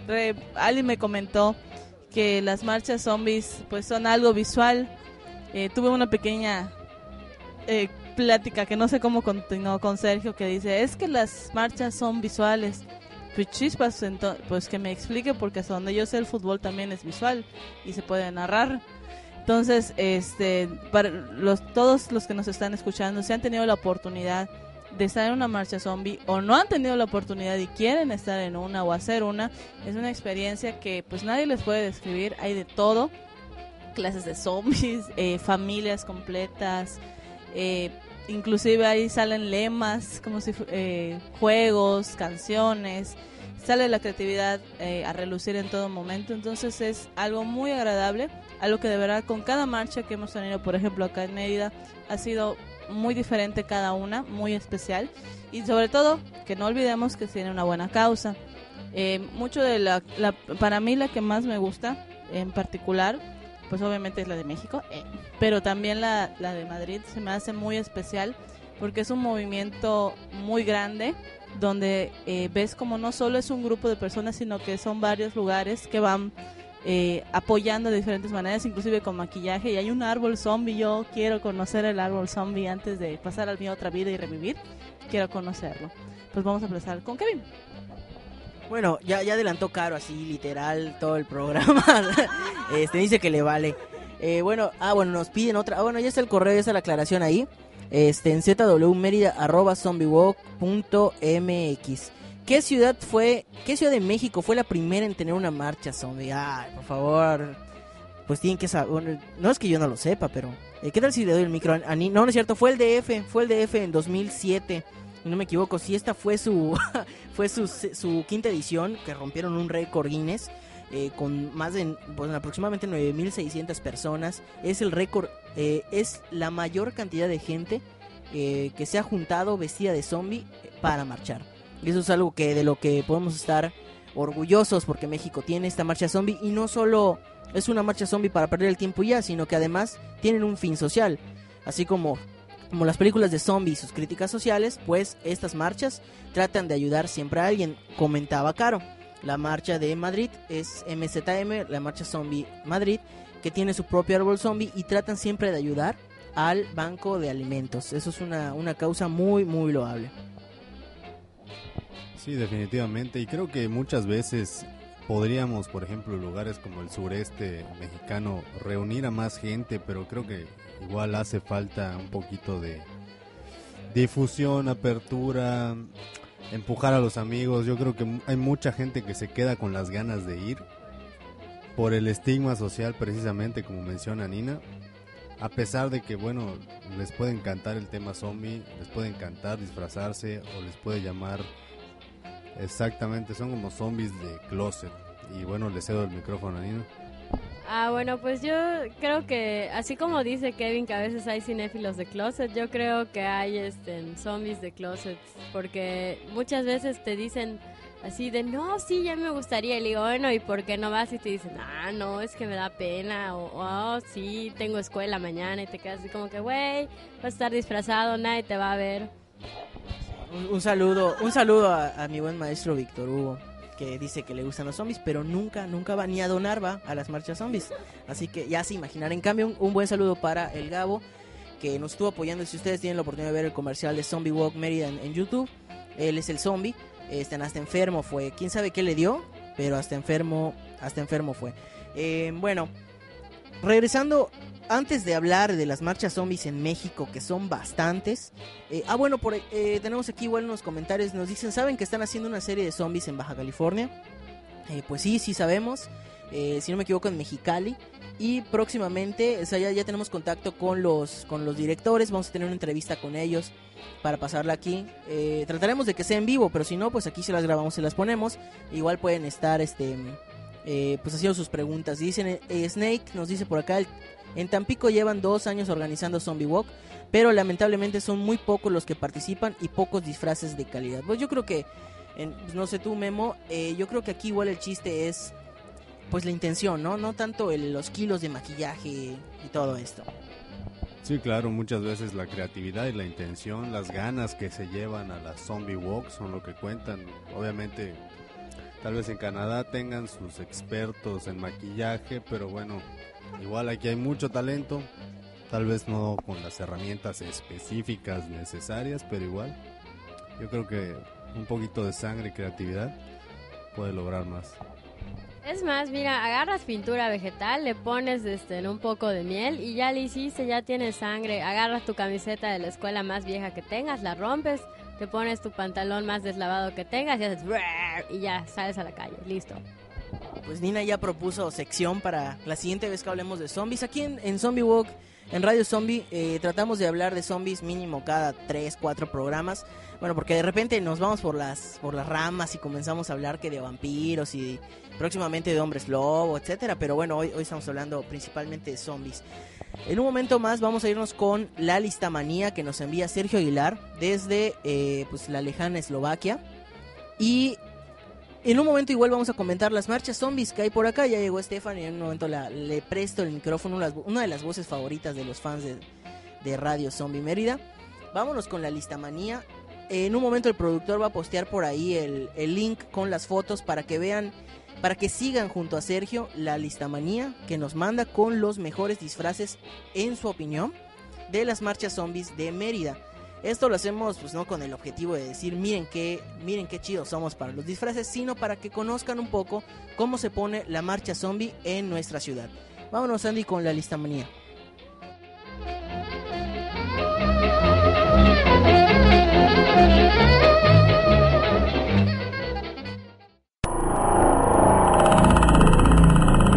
re- alguien me comentó que las marchas zombies pues son algo visual. Eh, tuve una pequeña eh, plática que no sé cómo continuó con Sergio que dice, es que las marchas son visuales. Pues chispas, ento- pues que me explique porque hasta donde yo sé el fútbol también es visual y se puede narrar. Entonces, este, para los, todos los que nos están escuchando, si han tenido la oportunidad de estar en una marcha zombie o no han tenido la oportunidad y quieren estar en una o hacer una, es una experiencia que pues nadie les puede describir, hay de todo, clases de zombies, *laughs* eh, familias completas, eh, inclusive ahí salen lemas, como si eh, juegos, canciones, sale la creatividad eh, a relucir en todo momento, entonces es algo muy agradable, algo que de verdad con cada marcha que hemos tenido, por ejemplo acá en Mérida, ha sido muy diferente cada una, muy especial y sobre todo que no olvidemos que tiene una buena causa. Eh, mucho de la, la- para mí la que más me gusta en particular, pues obviamente es la de México, eh, pero también la, la de Madrid se me hace muy especial porque es un movimiento muy grande donde eh, ves como no solo es un grupo de personas, sino que son varios lugares que van eh, apoyando de diferentes maneras, inclusive con maquillaje. Y hay un árbol zombie. Yo quiero conocer el árbol zombie antes de pasar a mi otra vida y revivir. Quiero conocerlo. Pues vamos a empezar con Kevin. Bueno, ya, ya adelantó Caro así, literal, todo el programa. *laughs* este dice que le vale. Eh, bueno, ah, bueno, nos piden otra. Ah, bueno, ya está el correo, ya está la aclaración ahí. Este, en zwmerida arroba zombiewalk.mx. ¿Qué ciudad fue, qué ciudad de México fue la primera en tener una marcha zombie? Ay, por favor. Pues tienen que saber. bueno, no es que yo no lo sepa, pero. eh, ¿Qué tal si le doy el micro a Ni- No, no es cierto, fue el DF, fue el DF en 2007. Si no me equivoco, si esta fue su *laughs* fue su, su quinta edición, que rompieron un récord Guinness eh, con más de pues, aproximadamente 9.600 personas. Es el récord, eh, es la mayor cantidad de gente eh, que se ha juntado vestida de zombie eh, para marchar. Y eso es algo que de lo que podemos estar orgullosos porque México tiene esta marcha zombie y no solo es una marcha zombie para perder el tiempo ya, sino que además tienen un fin social. Así como como las películas de zombies y sus críticas sociales, pues estas marchas tratan de ayudar siempre a alguien. Comentaba Caro, la marcha de Madrid es MZM, la marcha zombie Madrid, que tiene su propio árbol zombie y tratan siempre de ayudar al banco de alimentos. Eso es una, una causa muy, muy loable. Sí, definitivamente. Y creo que muchas veces podríamos, por ejemplo, lugares como el sureste mexicano, reunir a más gente, pero creo que igual hace falta un poquito de difusión, apertura, empujar a los amigos. Yo creo que hay mucha gente que se queda con las ganas de ir por el estigma social precisamente como menciona Nina. A pesar de que, bueno, les puede encantar el tema zombie, les puede encantar disfrazarse o les puede llamar exactamente, son como zombies de closet. Y bueno, le cedo el micrófono a Nina. Ah, bueno, pues yo creo que, así como dice Kevin que a veces hay cinéfilos de closet, yo creo que hay este, zombies de closet, porque muchas veces te dicen así de, no, sí, ya me gustaría, y digo, bueno, ¿y por qué no vas? Y te dicen, ah, no, es que me da pena, o, oh, sí, tengo escuela mañana, y te quedas así como que, güey, vas a estar disfrazado, nadie te va a ver. Un, saludo, un saludo a, mi buen maestro Víctor Hugo que dice que le gustan los zombies, pero nunca, nunca va ni a donar va a las marchas zombies. Así que ya se imaginar. En cambio, un, buen saludo para el Gabo, que nos estuvo apoyando. Si ustedes tienen la oportunidad de ver el comercial de Zombie Walk Mérida en, en YouTube, él es el zombie. Este, hasta enfermo fue. Quién sabe qué le dio, pero hasta enfermo, hasta enfermo fue. Eh, bueno, regresando antes de hablar de las marchas zombies en México, que son bastantes. eh, ah, bueno, por, eh, tenemos aquí igual unos comentarios. Nos dicen, ¿saben que están haciendo una serie de zombies en Baja California? Eh, pues sí, sí sabemos. Si no me equivoco, en Mexicali. Y próximamente, o sea, ya, tenemos contacto con los, con los directores. Vamos a tener una entrevista con ellos para pasarla aquí. Trataremos de que sea en vivo, pero si no, pues aquí se las grabamos, se las ponemos. Igual pueden estar, este, eh, pues haciendo sus preguntas. Dicen, Snake nos dice por acá, el- en Tampico llevan dos años organizando Zombie Walk, pero lamentablemente son muy pocos los que participan y pocos disfraces de calidad. Pues yo creo que, en- pues no sé tú Memo, eh, yo creo que aquí igual el chiste es, pues la intención, ¿no? No tanto el- los kilos de maquillaje y todo esto. Sí, claro, muchas veces la creatividad y la intención, las ganas que se llevan a las zombie walks son lo que cuentan. Obviamente, tal vez en Canadá tengan sus expertos en maquillaje, pero bueno, igual aquí hay mucho talento, tal vez no con las herramientas específicas necesarias, pero igual, yo creo que un poquito de sangre y creatividad puede lograr más. Es más, mira, agarras pintura vegetal, le pones este, en un poco de miel y ya le hiciste, ya tienes sangre. Agarras tu camiseta de la escuela más vieja que tengas, la rompes, te pones tu pantalón más deslavado que tengas y haces y ya sales a la calle, listo. Pues Nina ya propuso sección para la siguiente vez que hablemos de zombies. Aquí en, en Zombie Walk, en Radio Zombie, eh, tratamos de hablar de zombies mínimo cada 3, 4 programas. Bueno, porque de repente nos vamos por las, por las ramas y comenzamos a hablar que de vampiros y próximamente de hombres lobo, etcétera. Pero bueno, hoy, hoy estamos hablando principalmente de zombies. En un momento más vamos a irnos con la lista manía que nos envía Sergio Aguilar desde eh, pues, la lejana Eslovaquia. Y en un momento igual vamos a comentar las marchas zombies que hay por acá. Ya llegó Estefan y en un momento la- le presto el micrófono, una, de las voces favoritas de los fans de, Radio Zombie Mérida. Vámonos con la lista manía. En un momento el productor va a postear por ahí el, el link con las fotos para que vean, para que sigan junto a Sergio la lista manía que nos manda con los mejores disfraces, en su opinión, de las marchas zombies de Mérida. Esto lo hacemos pues no con el objetivo de decir miren qué, miren qué chidos somos para los disfraces, sino para que conozcan un poco cómo se pone la marcha zombie en nuestra ciudad. Vámonos Andy con la lista manía.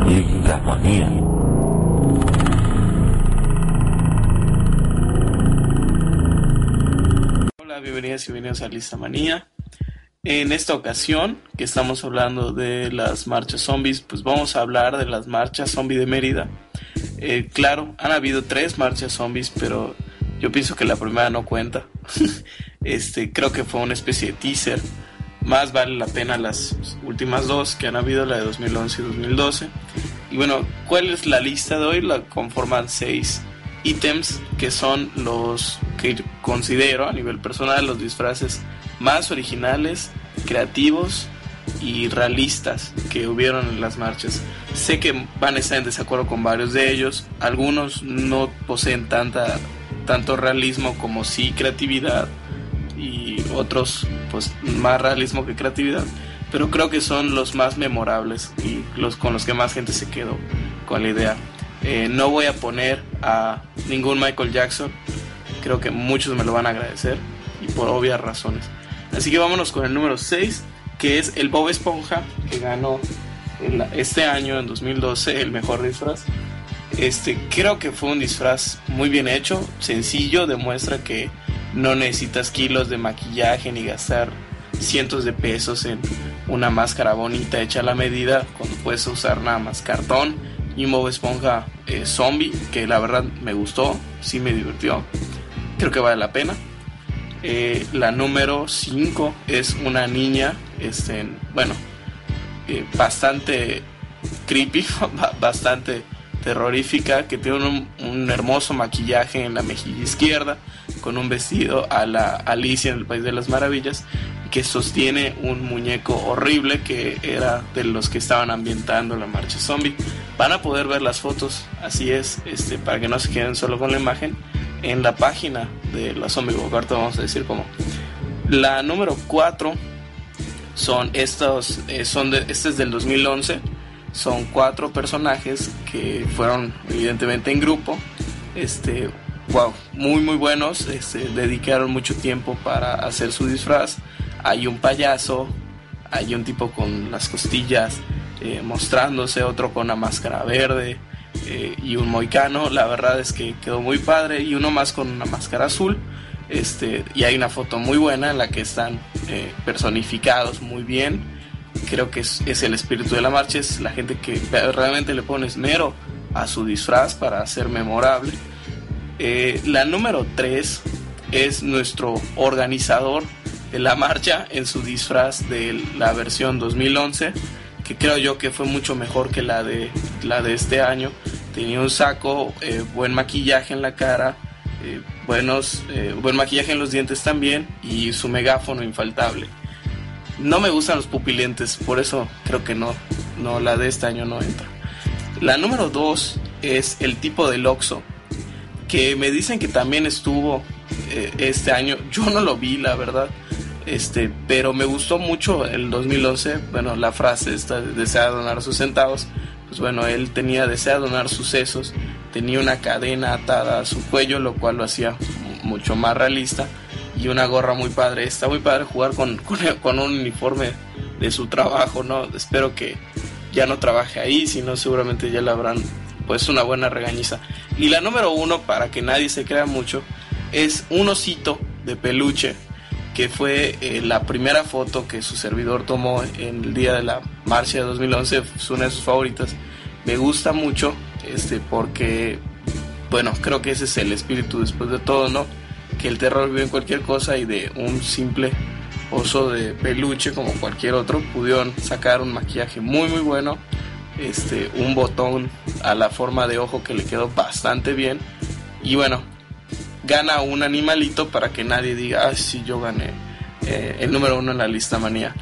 Listamanía. Hola, bienvenidas y bienvenidos a Lista Manía. En esta ocasión, que estamos hablando de las marchas zombies, pues vamos a hablar de las marchas zombie de Mérida. Eh, claro, han habido tres marchas zombies, pero yo pienso que la primera no cuenta. *laughs* este, creo que fue una especie de teaser. Más vale la pena las últimas dos que han habido, la de 2011 y 2012. Y bueno, ¿cuál es la lista de hoy? La conforman seis ítems que son los que considero a nivel personal los disfraces más originales, creativos y realistas que hubieron en las marchas. Sé que van a estar en desacuerdo con varios de ellos, algunos no poseen tanta tanto realismo como sí creatividad y otros pues más realismo que creatividad. pero creo que son los más memorables y los con los que más gente se quedó con la idea. Eh, no voy a poner a ningún Michael Jackson, creo que muchos me lo van a agradecer y por obvias razones. Así que vámonos con el número 6, que es el Bob Esponja, que ganó este año, en 2012, el mejor disfraz. Este, creo que fue un disfraz muy bien hecho, sencillo, demuestra que no necesitas kilos de maquillaje ni gastar cientos de pesos en una máscara bonita hecha a la medida cuando puedes usar nada más cartón y Bob Esponja eh, zombie que la verdad me gustó, sí me divirtió, creo que vale la pena. Eh, la número 5 es una niña, este, bueno, eh, bastante creepy, *laughs* bastante terrorífica, que tiene un, hermoso maquillaje en la mejilla izquierda, con un vestido a la Alicia en el País de las Maravillas, que sostiene un muñeco horrible que era de los que estaban ambientando la marcha zombie. Van a poder ver las fotos, así es, este, para que no se queden solo con la imagen, en la página de la Zombie Bogart, vamos a decir como. La número 4 son estos, eh, son de, este es del 2011, son cuatro personajes que fueron evidentemente en grupo, este, wow, muy muy buenos, este, dedicaron mucho tiempo para hacer su disfraz, hay un payaso, hay un tipo con las costillas eh, mostrándose, otro con una máscara verde, eh, y un moicano, la verdad es que quedó muy padre, y uno más con una máscara azul. Este, y hay una foto muy buena en la que están eh, personificados muy bien. Creo que es, el espíritu de la marcha, es la gente que realmente le pone esmero a su disfraz para ser memorable. La número 3 es nuestro organizador de la marcha en su disfraz de la versión 2011, que creo yo que fue mucho mejor que la de, la de este año. Tenía un saco, eh, buen maquillaje en la cara, eh, buenos, eh, buen maquillaje en los dientes también y su megáfono infaltable. No me gustan los pupilentes, por eso creo que no, no la de este año no entra. La número 2 es el tipo del Oxo, que me dicen que también estuvo eh, este año. Yo no lo vi, la verdad. Este, pero me gustó mucho el 2011, bueno, la frase esta desea donar sus centavos, pues bueno, él tenía desea donar sus sesos tenía una cadena atada a su cuello, lo cual lo hacía mucho más realista y una gorra muy padre. Está muy padre jugar con, *laughs* con, un uniforme de su trabajo, ¿no? Espero que ya no trabaje ahí, si no seguramente ya le habrán pues una buena regañiza. Y la número uno, para que nadie se crea mucho, es un osito de peluche que fue eh, la primera foto que su servidor tomó en el día de la marcha de 2011, es una de sus favoritas. Me gusta mucho este, porque, bueno, creo que ese es el espíritu después de todo, ¿no? Que el terror vive en cualquier cosa y de un simple oso de peluche como cualquier otro pudieron sacar un maquillaje muy muy bueno este un botón a la forma de ojo que le quedó bastante bien y bueno gana un animalito para que nadie diga ah sí yo gané eh, el número uno en la lista manía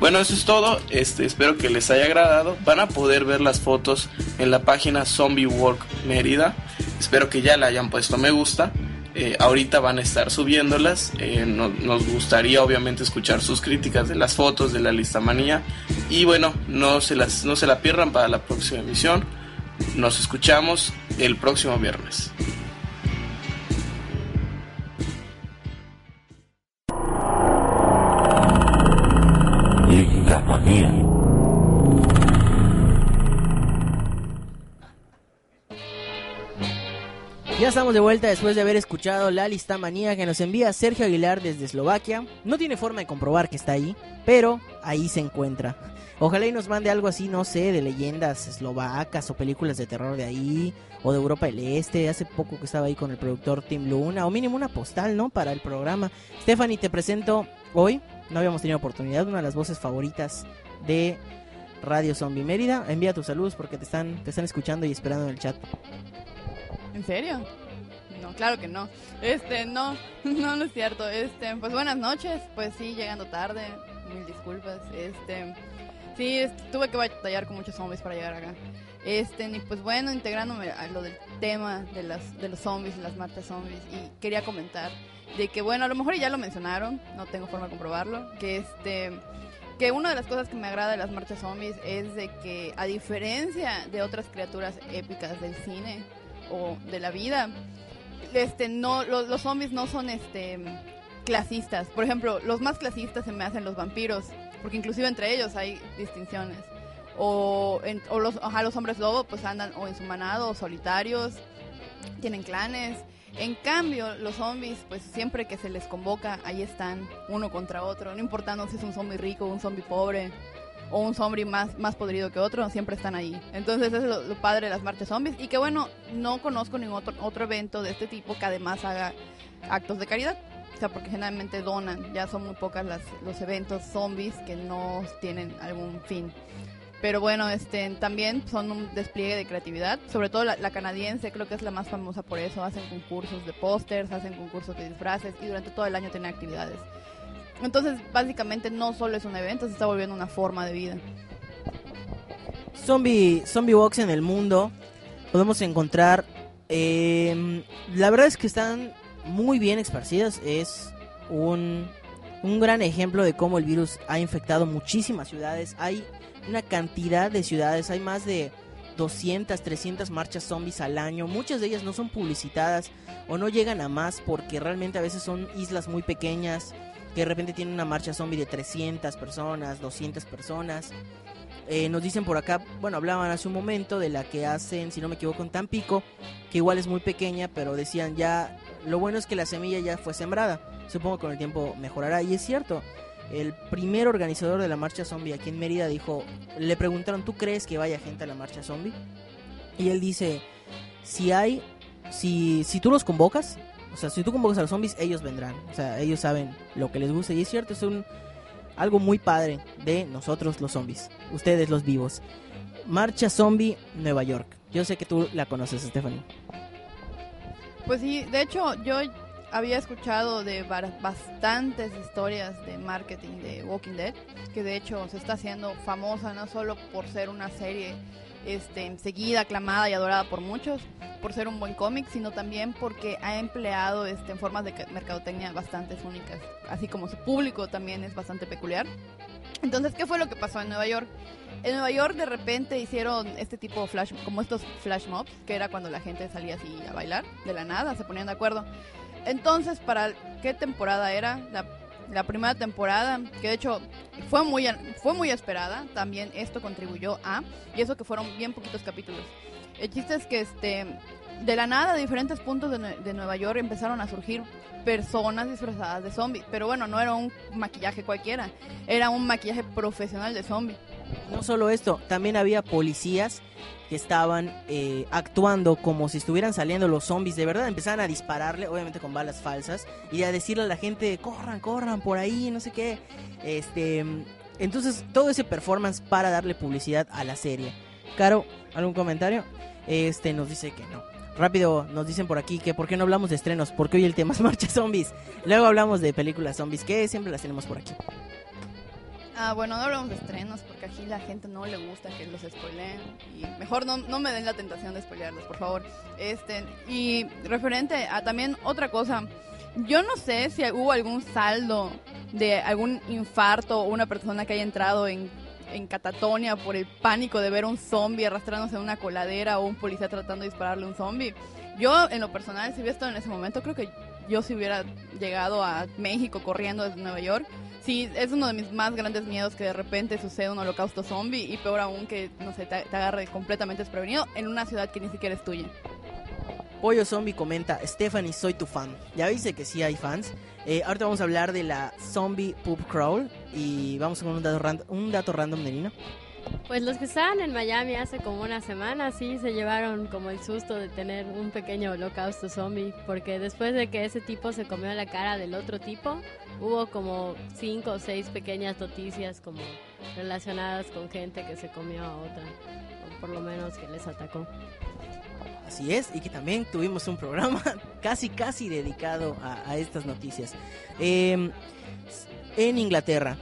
bueno, eso es todo. Este, espero que les haya agradado. Van a poder ver las fotos en la página Zombie Work Mérida. Espero que ya le hayan puesto me gusta. Eh, ahorita van a estar subiéndolas. Eh, nos gustaría obviamente escuchar sus críticas de las fotos de la lista manía. Y bueno, no se, las, no se la pierdan para la próxima emisión. Nos escuchamos el próximo viernes. Ya estamos de vuelta después de haber escuchado la lista manía que nos envía Sergio Aguilar desde Eslovaquia. No tiene forma de comprobar que está ahí, pero ahí se encuentra. Ojalá y nos mande algo así, no sé, de leyendas eslovacas o películas de terror de ahí, o de Europa del Este. Hace poco que estaba ahí con el productor Tim Luna, o mínimo una postal, ¿no? Para el programa. Stephanie, te presento hoy, no habíamos tenido oportunidad, una de las voces favoritas de Radio Zombie Mérida. Envía tus saludos porque te están, te están escuchando y esperando en el chat. ¿En serio? No, claro que no. Este, no, *laughs* no, no es cierto. Este, pues buenas noches. Pues sí, llegando tarde. Mil disculpas. Este, sí, tuve que batallar con muchos zombies para llegar acá. Este, y pues bueno, integrándome a lo del tema de las de los zombies las marchas zombies y quería comentar de que bueno, a lo mejor ya lo mencionaron, no tengo forma de comprobarlo, que este que una de las cosas que me agrada de las marchas zombies es de que a diferencia de otras criaturas épicas del cine o de la vida, este no los, los zombies no son este clasistas. Por ejemplo, los más clasistas se me hacen los vampiros, porque inclusive entre ellos hay distinciones. O, en- o los, ajá, los hombres lobo pues andan o en su manado o solitarios, tienen clanes. En cambio, los zombies, pues siempre que se les convoca, ahí están, uno contra otro, no importando si es un zombie rico, un zombie pobre, o un zombie más, más podrido que otro, siempre están ahí. Entonces, eso es lo, lo padre de las marchas zombies. Y que bueno, no conozco ningún otro, otro evento de este tipo que además haga actos de caridad. O sea, porque generalmente donan, ya son muy pocas las, los eventos zombies que no tienen algún fin. Pero bueno, este, también son un despliegue de creatividad, sobre todo la, la canadiense, creo que es la más famosa por eso, hacen concursos de pósters, hacen concursos de disfraces y durante todo el año tienen actividades. Entonces, básicamente no solo es un evento, se está volviendo una forma de vida. Zombie, zombie Box en el mundo podemos encontrar. eh, la verdad es que están muy bien esparcidas. Es un, un gran ejemplo de cómo el virus ha infectado muchísimas ciudades. Hay una cantidad de ciudades, hay más de 200, 300 marchas zombies al año. Muchas de ellas no son publicitadas o no llegan a más porque realmente a veces son islas muy pequeñas que de repente tienen una marcha zombie de 300 personas, 200 personas. Eh, nos dicen por acá, bueno, hablaban hace un momento de la que hacen, si no me equivoco, en Tampico, que igual es muy pequeña, pero decían ya, lo bueno es que la semilla ya fue sembrada. Supongo que con el tiempo mejorará. Y es cierto, el primer organizador de la marcha zombie aquí en Mérida dijo, le preguntaron, ¿tú crees que vaya gente a la marcha zombie? Y él dice, si hay, si, si tú los convocas, o sea, si tú convocas a los zombies, ellos vendrán. O sea, ellos saben lo que les gusta. Y es cierto, es un algo muy padre de nosotros los zombies, ustedes los vivos. Marcha Zombie Nueva York. Yo sé que tú la conoces, Stephanie. Pues sí, de hecho yo había escuchado de bastantes historias de marketing de Walking Dead, que de hecho se está haciendo famosa no solo por ser una serie este, seguida, aclamada y adorada por muchos, por ser un buen cómic, sino también porque ha empleado este, formas de ca- mercadotecnia bastantes únicas, así como su público también es bastante peculiar. Entonces, ¿qué fue lo que pasó en Nueva York? En Nueva York de repente hicieron este tipo de flash, como estos flash mobs, que era cuando la gente salía así a bailar, de la nada, se ponían de acuerdo. Entonces, ¿para qué temporada era? La, primera temporada, que de hecho fue muy, fue muy esperada, también esto contribuyó a, y eso que fueron bien poquitos capítulos. El chiste es que este, de la nada, de diferentes puntos de, de Nueva York empezaron a surgir personas disfrazadas de zombie. Pero bueno, no era un maquillaje cualquiera, era un maquillaje profesional de zombie. No solo esto, también había policías que estaban eh, actuando como si estuvieran saliendo los zombies. De verdad, empezaban a dispararle, obviamente con balas falsas, y a decirle a la gente, corran, corran por ahí, no sé qué. Este, entonces, todo ese performance para darle publicidad a la serie. Caro, ¿algún comentario? Este nos dice que no. Rápido, nos dicen por aquí que por qué no hablamos de estrenos, porque hoy el tema es *laughs* marcha zombies. Luego hablamos de películas zombies, que siempre las tenemos por aquí. Ah, bueno, no hablamos de estrenos porque aquí la gente no le gusta que los spoileen y mejor no, no me den la tentación de spoilearlos, por favor. Este, y referente a también otra cosa, yo no sé si hubo algún saldo de algún infarto o una persona que haya entrado en, en catatonia por el pánico de ver un zombie arrastrándose en una coladera o un policía tratando de dispararle a un zombie. Yo, en lo personal, si hubiera estado en ese momento, creo que yo si hubiera llegado a México corriendo desde Nueva York. Sí, es uno de mis más grandes miedos que de repente suceda un holocausto zombie y peor aún que, no sé, te, agarre completamente desprevenido en una ciudad que ni siquiera es tuya. Pollo Zombie comenta, Stephanie, soy tu fan. Ya viste que sí hay fans. Eh, ahorita vamos a hablar de la Zombie Poop Crawl y vamos con un dato, un dato random de Nina. Pues los que estaban en Miami hace como una semana sí se llevaron como el susto de tener un pequeño holocausto zombie, porque después de que ese tipo se comió la cara del otro tipo, hubo como cinco o seis pequeñas noticias como relacionadas con gente que se comió a otra, o por lo menos que les atacó. Así es, y que también tuvimos un programa *laughs* casi, casi dedicado a, estas noticias. Eh, en Inglaterra,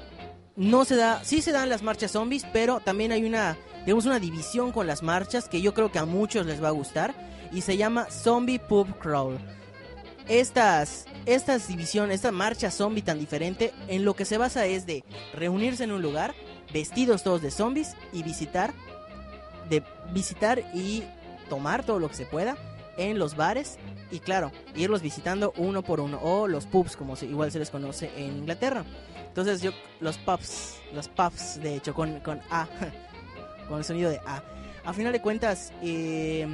no se da, sí se dan las marchas zombies, pero también hay una, digamos, una división con las marchas que yo creo que a muchos les va a gustar y se llama Zombie Pub Crawl. Estas, esta división, esta marcha zombie tan diferente, en lo que se basa es de reunirse en un lugar, vestidos todos de zombies y visitar, de visitar y tomar todo lo que se pueda en los bares y claro, irlos visitando uno por uno o los pubs como igual se les conoce en Inglaterra. Entonces yo los pubs, los pubs de hecho con, con A, *laughs* con el sonido de A. A final de cuentas, eh,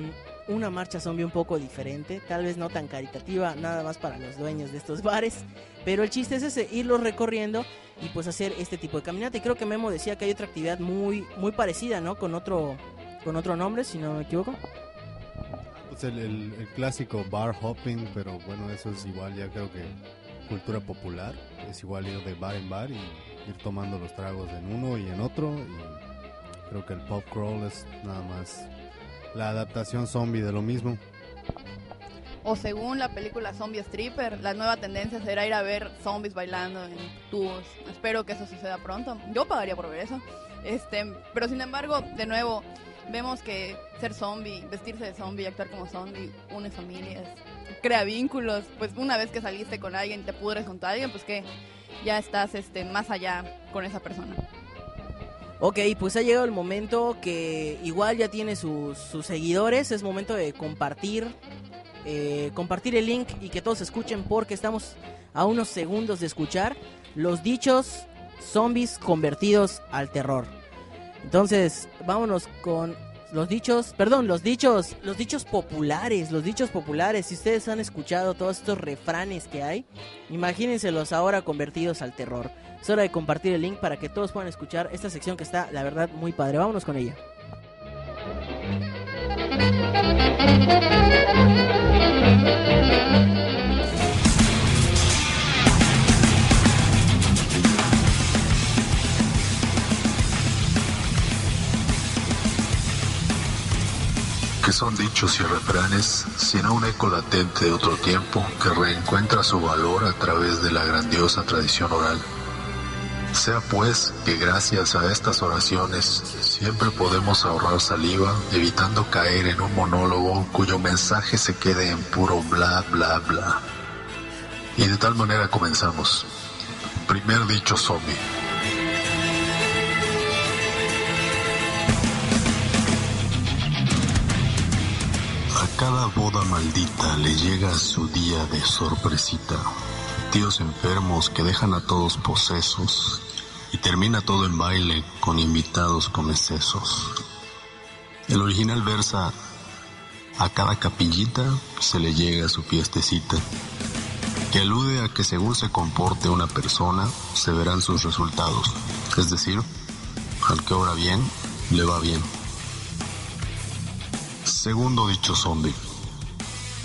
una marcha zombie un poco diferente, tal vez no tan caritativa, nada más para los dueños de estos *laughs* bares, pero el chiste es ese, irlos recorriendo y pues hacer este tipo de caminata. Y creo que Memo decía que hay otra actividad muy, muy parecida, ¿no? Con otro, con otro nombre, si no me equivoco. Pues el, el- el clásico bar hopping, pero bueno, eso es igual, ya creo que cultura popular. Es igual ir de bar en bar y ir tomando los tragos en uno y en otro. Creo que el pop crawl es nada más la adaptación zombie de lo mismo. O según la película Zombie Stripper, la nueva tendencia será ir a ver zombies bailando en tubos. Espero que eso suceda pronto. Yo pagaría por ver eso. Este, pero sin embargo, de nuevo, vemos que ser zombie, vestirse de zombie, actuar como zombie, une familias, crea vínculos. Pues una vez que saliste con alguien te pudres con alguien, pues que ya estás este, más allá con esa persona. Ok, pues ha llegado el momento que igual ya tiene sus, sus seguidores. Es momento de compartir. eh, compartir el link y que todos escuchen porque estamos a unos segundos de escuchar los dichos zombies convertidos al terror. Entonces, vámonos con los dichos, perdón, los dichos, los dichos populares, los dichos populares. Si ustedes han escuchado todos estos refranes que hay, imagínenselos ahora convertidos al terror. Es hora de compartir el link para que todos puedan escuchar esta sección que está, la verdad, muy padre. Vámonos con ella. Son dichos y refranes, sino un eco latente de otro tiempo que reencuentra su valor a través de la grandiosa tradición oral. Sea pues que gracias a estas oraciones siempre podemos ahorrar saliva, evitando caer en un monólogo cuyo mensaje se quede en puro bla bla bla. Y de tal manera comenzamos. Primer dicho zombie. Boda maldita le llega su día de sorpresita. Tíos enfermos que dejan a todos posesos y termina todo en baile con invitados con excesos. El original versa, a cada capillita se le llega su fiestecita, que alude a que según se comporte una persona, se verán sus resultados. Es decir, al que obra bien, le va bien. Segundo dicho zombie.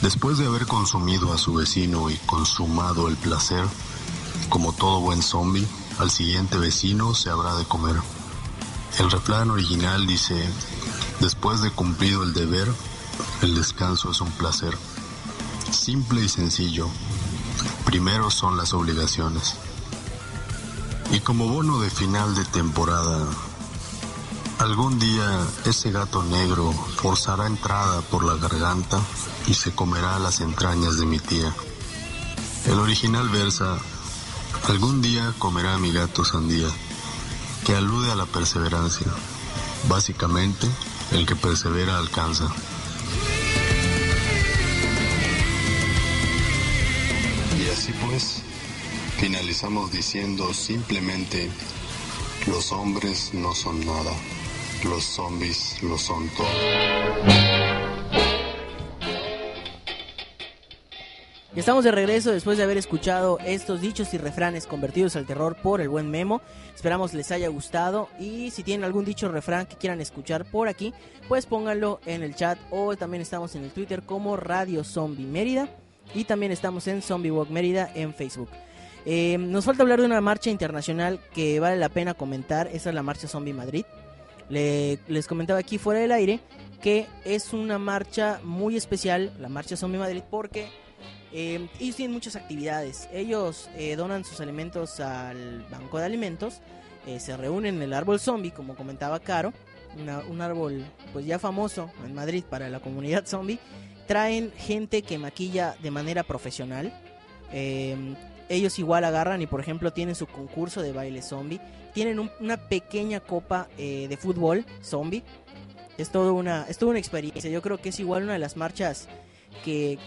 Después de haber consumido a su vecino y consumado el placer, como todo buen zombie, al siguiente vecino se habrá de comer. El refrán original dice, después de cumplido el deber, el descanso es un placer. Simple y sencillo. Primero son las obligaciones. Y como bono de final de temporada, Algún día ese gato negro forzará entrada por la garganta y se comerá las entrañas de mi tía. El original versa, algún día comerá mi gato sandía, que alude a la perseverancia. Básicamente, el que persevera alcanza. Y así pues, finalizamos diciendo simplemente, los hombres no son nada. Los zombies lo son todo. Estamos de regreso después de haber escuchado estos dichos y refranes convertidos al terror por el buen Memo. Esperamos les haya gustado y si tienen algún dicho o refrán que quieran escuchar por aquí, pues pónganlo en el chat o también estamos en el Twitter como Radio Zombie Mérida y también estamos en Zombie Walk Mérida en Facebook. Eh, nos falta hablar de una marcha internacional que vale la pena comentar, esa es la marcha Zombie Madrid. Le- les comentaba aquí fuera del aire que es una marcha muy especial, la marcha Zombie Madrid, porque eh, ellos tienen muchas actividades. Ellos eh, donan sus alimentos al banco de alimentos, eh, se reúnen en el árbol zombie, como comentaba Caro, un árbol pues ya famoso en Madrid para la comunidad zombie. Traen gente que maquilla de manera profesional. Ellos igual agarran y por ejemplo tienen su concurso de baile zombie. Tienen un- una pequeña copa eh, de fútbol zombie. Es todo una, es toda una experiencia. Yo creo que es igual una de las marchas que,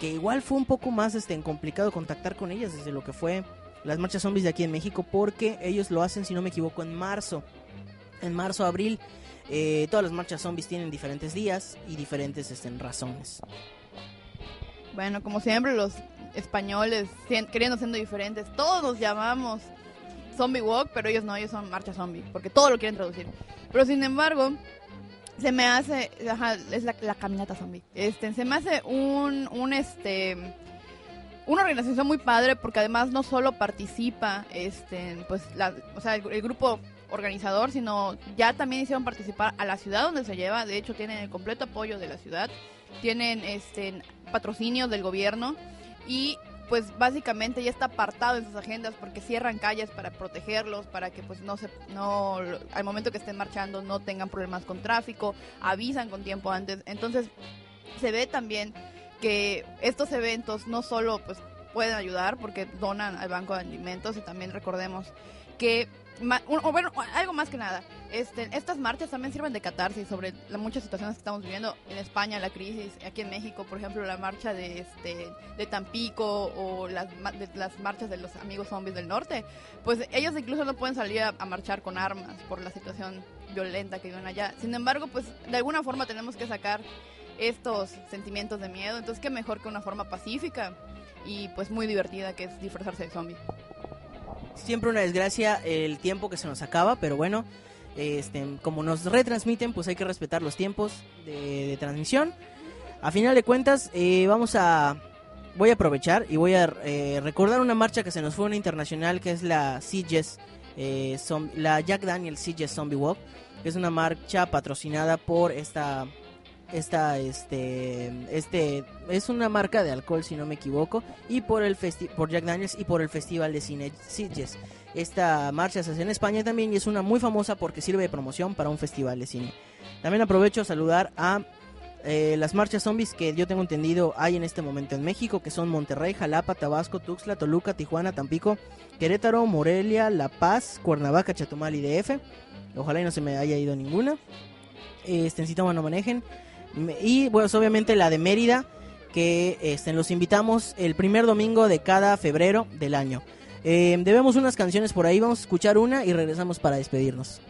que igual fue un poco más este, complicado contactar con ellas desde lo que fue las marchas zombies de aquí en México porque ellos lo hacen, si no me equivoco, en marzo. En marzo, abril, eh, todas las marchas zombies tienen diferentes días y diferentes este, razones. Bueno, como siempre, los españoles, queriendo siendo diferentes, todos nos llamamos Zombie Walk, pero ellos no, ellos son Marcha Zombie, porque todo lo quieren traducir. Pero sin embargo, se me hace, es la, la caminata zombie. Este, se me hace un, un este, una organización muy padre porque además no solo participa, este, pues, la, o sea, el, el grupo organizador, sino ya también hicieron participar a la ciudad donde se lleva. De hecho, tienen el completo apoyo de la ciudad, tienen este patrocinios del gobierno y pues básicamente ya está apartado en sus agendas porque cierran calles para protegerlos, para que pues no se no al momento que estén marchando no tengan problemas con tráfico, avisan con tiempo antes. Entonces, se ve también que estos eventos no solo pues pueden ayudar porque donan al banco de alimentos y también recordemos que o bueno algo más que nada este, estas marchas también sirven de catarsis sobre las muchas situaciones que estamos viviendo en España la crisis aquí en México por ejemplo la marcha de este de Tampico o las de las marchas de los amigos zombies del norte pues ellos incluso no pueden salir a, a marchar con armas por la situación violenta que viven allá. Sin embargo pues de alguna forma tenemos que sacar estos sentimientos de miedo entonces qué mejor que una forma pacífica y pues muy divertida que es disfrazarse de zombie Siempre una desgracia el tiempo que se nos acaba, pero bueno, este, como nos retransmiten, pues hay que respetar los tiempos de, transmisión. A final de cuentas, eh, vamos a... Voy a aprovechar y voy a eh, recordar una marcha que se nos fue una internacional, que es la CJS, eh, la Jack Daniel CJS Zombie Walk, que es una marcha patrocinada por esta esta este este es una marca de alcohol si no me equivoco y por el festi- por Jack Daniels y por el Festival de Cine Sitges. Esta marcha se hace en España también y es una muy famosa porque sirve de promoción para un festival de cine. También aprovecho a saludar a eh, las marchas zombies que yo tengo entendido hay en este momento en México, que son Monterrey, Jalapa, Tabasco, Tuxtla, Toluca, Tijuana, Tampico, Querétaro, Morelia, La Paz, Cuernavaca, Chatumal y DF. Ojalá y no se me haya ido ninguna. Este, en no manejen. Y pues obviamente la de Mérida, que este, los invitamos el primer domingo de cada febrero del año. Eh, debemos unas canciones por ahí, vamos a escuchar una y regresamos para despedirnos.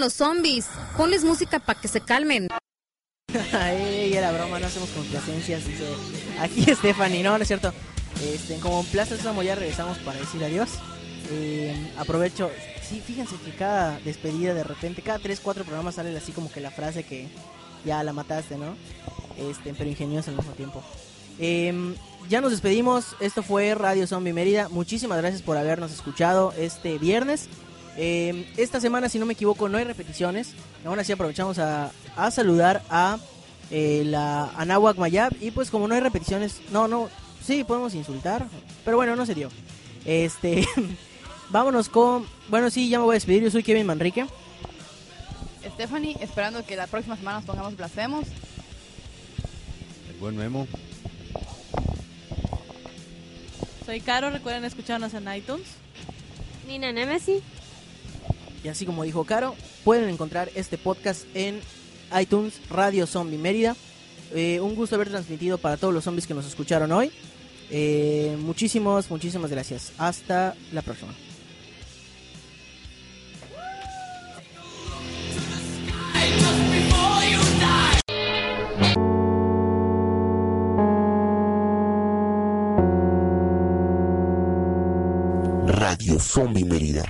Los zombies. Ponles música para que se calmen. Ay, era broma, no hacemos complacencias. dice aquí *laughs* Stephanie, no, no es cierto. Este, como en Plaza Sésamo ya regresamos para decir adiós. Eh, aprovecho, sí, fíjense que cada despedida de repente, cada 3, 4 programas sale así como que la frase que ya la mataste, ¿no? Este, pero ingeniosa al mismo tiempo. Eh, ya nos despedimos, esto fue Radio Zombie Mérida. Muchísimas gracias por habernos escuchado este viernes. Eh, esta semana, si no me equivoco, no hay repeticiones. Aún así aprovechamos a, a saludar a eh, la Anáhuac Mayab. Y pues como no hay repeticiones, no, no, sí, podemos insultar. Pero bueno, no se dio. Este, *laughs* vámonos con... Bueno, sí, ya me voy a despedir. Yo soy Kevin Manrique. Stephanie, esperando que la próxima semana nos pongamos blasfemos. El buen Memo. Soy Caro, recuerden escucharnos en iTunes. Nina Nemesis. Y así como dijo Caro, pueden encontrar este podcast en iTunes Radio Zombie Mérida. Eh, un gusto haber transmitido para todos los zombies que nos escucharon hoy. Eh, muchísimas, muchísimas gracias. Hasta la próxima. Radio Zombie Mérida.